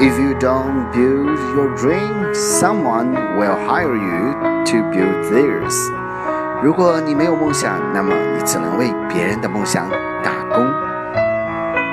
If you don't build your dream, someone will hire you to build theirs. 如果你没有梦想，那么你只能为别人的梦想。